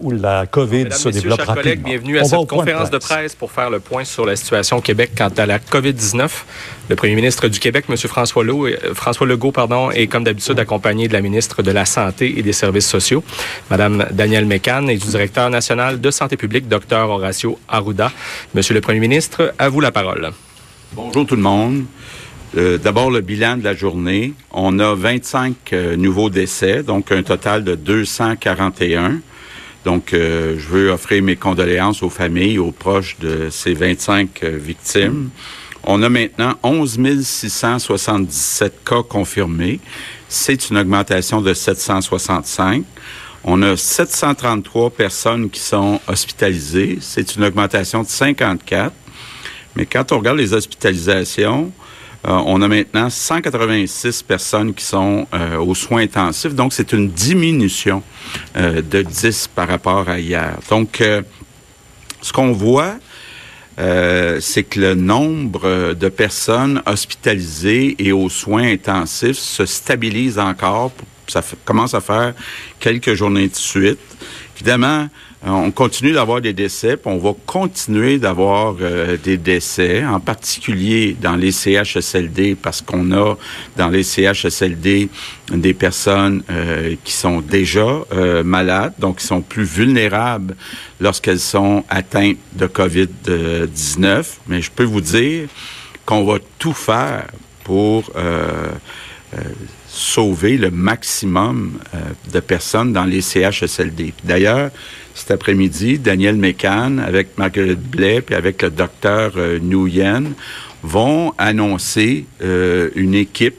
où la COVID Mesdames, se développe chers rapidement. collègues, bienvenue à On cette conférence de presse pour faire le point sur la situation au Québec quant à la COVID-19. Le premier ministre du Québec, M. François, Legault, euh, François Legault pardon, est comme d'habitude accompagné de la ministre de la Santé et des Services sociaux, Mme Danielle Mécan, et du directeur national de santé publique, Dr Horacio Arruda. Monsieur le premier ministre, à vous la parole. Bonjour tout le monde. Euh, D'abord, le bilan de la journée. On a 25 euh, nouveaux décès, donc un total de 241. Donc, euh, je veux offrir mes condoléances aux familles, aux proches de ces 25 euh, victimes. On a maintenant 11 677 cas confirmés. C'est une augmentation de 765. On a 733 personnes qui sont hospitalisées. C'est une augmentation de 54. Mais quand on regarde les hospitalisations, on a maintenant 186 personnes qui sont euh, aux soins intensifs. Donc, c'est une diminution euh, de 10 par rapport à hier. Donc, euh, ce qu'on voit, euh, c'est que le nombre de personnes hospitalisées et aux soins intensifs se stabilise encore. Ça commence à faire quelques journées de suite. Évidemment, euh, on continue d'avoir des décès, puis on va continuer d'avoir euh, des décès, en particulier dans les CHSLD, parce qu'on a dans les CHSLD des personnes euh, qui sont déjà malades, donc qui sont plus vulnérables lorsqu'elles sont atteintes de COVID-19. Mais je peux vous dire qu'on va tout faire pour sauver le maximum euh, de personnes dans les CHSLD. D'ailleurs, cet après-midi, Daniel Mécan, avec Marguerite Blais, puis avec le docteur euh, Nguyen, vont annoncer euh, une équipe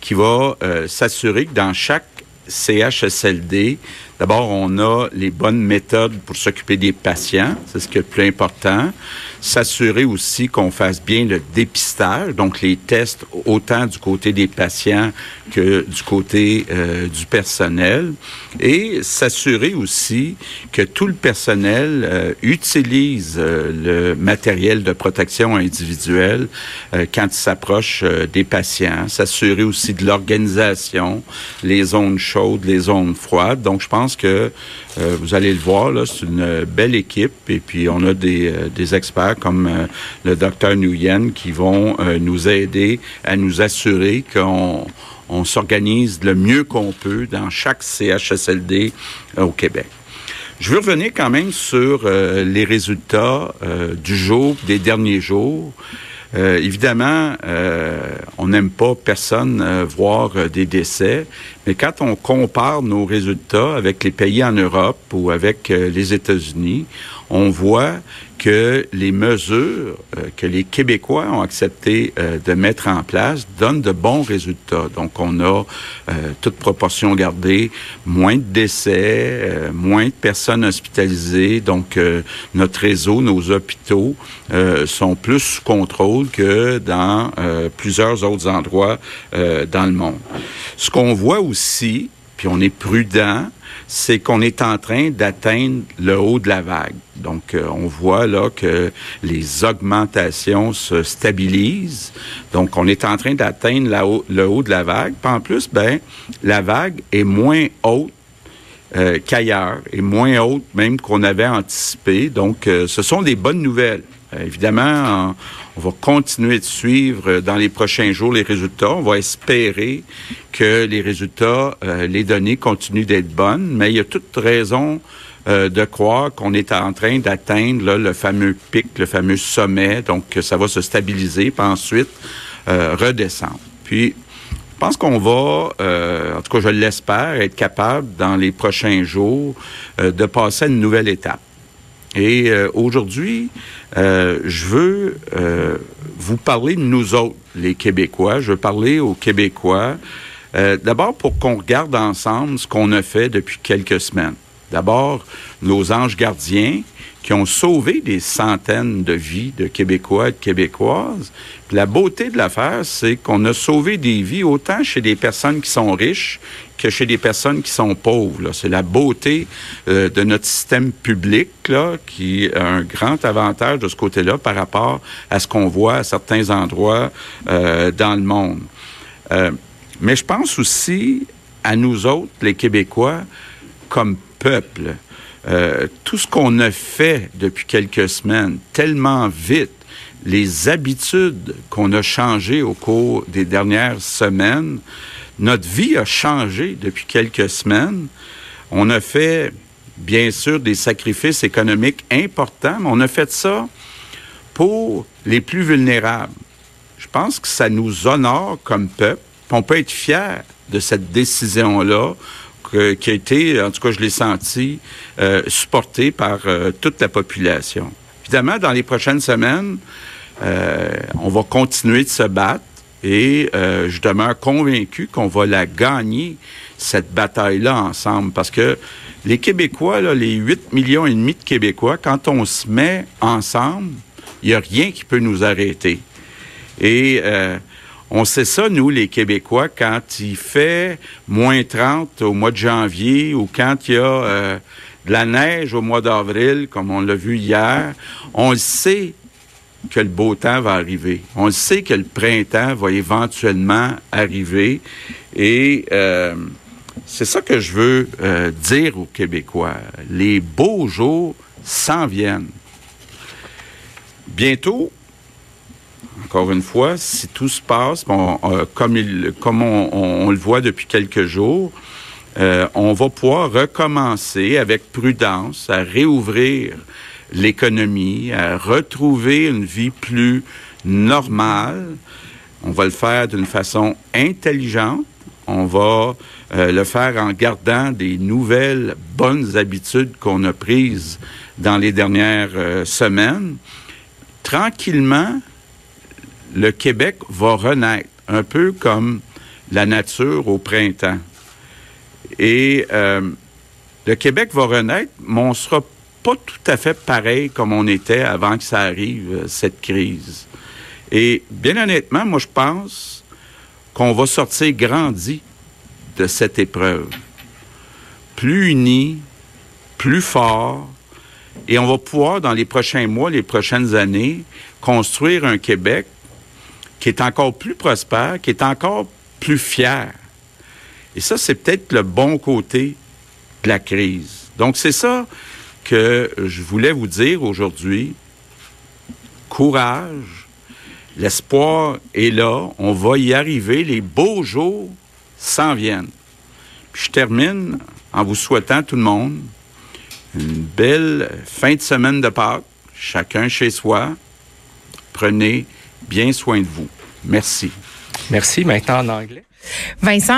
qui va euh, s'assurer que dans chaque CHSLD, d'abord, on a les bonnes méthodes pour s'occuper des patients, c'est ce qui est le plus important. S'assurer aussi qu'on fasse bien le dépistage, donc les tests autant du côté des patients que du côté euh, du personnel. Et s'assurer aussi que tout le personnel euh, utilise euh, le matériel de protection individuelle euh, quand il s'approche euh, des patients. S'assurer aussi de l'organisation, les zones chaudes, les zones froides. Donc, je pense que euh, vous allez le voir, c'est une belle équipe. Et puis, on a des, euh, experts comme euh, le docteur Nguyen qui vont euh, nous aider à nous assurer qu'on on s'organise le mieux qu'on peut dans chaque CHSLD euh, au Québec. Je veux revenir quand même sur euh, les résultats euh, du jour, des derniers jours. Euh, évidemment, euh, on n'aime pas personne euh, voir euh, des décès, mais quand on compare nos résultats avec les pays en Europe ou avec euh, les États-Unis, on voit que les mesures euh, que les Québécois ont accepté euh, de mettre en place donnent de bons résultats. Donc, on a, euh, toute proportion gardée, moins de décès, euh, moins de personnes hospitalisées. Donc, notre réseau, nos hôpitaux sont plus sous contrôle que dans plusieurs autres endroits dans le monde. Ce qu'on voit aussi, puis on est prudent, c'est qu'on est en train d'atteindre le haut de la vague. Donc, euh, on voit là que les augmentations se stabilisent. Donc, on est en train d'atteindre le haut de la vague. Puis en plus, ben, la vague est moins haute euh, qu'ailleurs et moins haute même qu'on avait anticipé. Donc, euh, ce sont des bonnes nouvelles. Euh, évidemment, en- on va continuer de suivre euh, dans les prochains jours les résultats. On va espérer que les résultats, euh, les données continuent d'être bonnes, mais il y a toute raison de croire qu'on est en train d'atteindre le fameux pic, le fameux sommet, donc ça va se stabiliser, puis ensuite redescendre. Puis, je pense qu'on va, en tout cas je l'espère, être capable dans les prochains jours de passer à une nouvelle étape. Et euh, aujourd'hui, euh, je veux euh, vous parler de nous autres, les Québécois. Je veux parler aux Québécois. D'abord pour qu'on regarde ensemble ce qu'on a fait depuis quelques semaines. D'abord, nos anges gardiens qui ont sauvé des centaines de vies de Québécois et de Québécoises. Puis la beauté de l'affaire, c'est qu'on a sauvé des vies autant chez des personnes qui sont riches que chez des personnes qui sont pauvres. C'est la beauté euh, de notre système public là, qui a un grand avantage de ce côté-là par rapport à ce qu'on voit à certains endroits euh, dans le monde. Euh, mais je pense aussi à nous autres, les Québécois, comme peuple. Euh, tout ce qu'on a fait depuis quelques semaines, tellement vite, les habitudes qu'on a changées au cours des dernières semaines, notre vie a changé depuis quelques semaines. On a fait, bien sûr, des sacrifices économiques importants, mais on a fait ça pour les plus vulnérables. Je pense que ça nous honore comme peuple. On peut être fier de cette décision-là qui a été, en tout cas je l'ai senti, euh, supportée par euh, toute la population. Évidemment, dans les prochaines semaines, euh, on va continuer de se battre et euh, je demeure convaincu qu'on va la gagner, cette bataille-là, ensemble. Parce que les Québécois, les 8 millions et demi de Québécois, quand on se met ensemble, il n'y a rien qui peut nous arrêter. Et euh, on sait ça, nous, les Québécois, quand il fait moins 30 au mois de janvier ou quand il y a euh, de la neige au mois d'avril, comme on l'a vu hier, on sait que le beau temps va arriver. On sait que le printemps va éventuellement arriver. Et euh, c'est ça que je veux euh, dire aux Québécois. Les beaux jours s'en viennent. Bientôt, encore une fois, si tout se passe euh, comme, on, le voit depuis quelques jours, euh, on va pouvoir recommencer avec prudence à réouvrir l'économie, à retrouver une vie plus normale. On va le faire d'une façon intelligente. On va euh, le faire en gardant des nouvelles bonnes habitudes qu'on a prises dans les dernières semaines. Tranquillement, le Québec va renaître, un peu comme la nature au printemps. Et euh, le Québec va renaître, mais on sera pas tout à fait pareil comme on était avant que ça arrive, euh, cette crise. Et bien honnêtement, moi, je pense qu'on va sortir grandi de cette épreuve. Plus unis, plus fort, et on va pouvoir, dans les prochains mois, les prochaines années, construire un Québec qui est encore plus prospère, qui est encore plus fier. Et ça, c'est peut-être le bon côté de la crise. Donc, c'est ça que je voulais vous dire aujourd'hui. Courage, l'espoir est là, on va y arriver, les beaux jours s'en viennent. Puis je termine en vous souhaitant tout le monde une belle fin de semaine de Pâques, chacun chez soi. Prenez bien soin de vous. Merci. Merci. Maintenant en anglais. Vincent,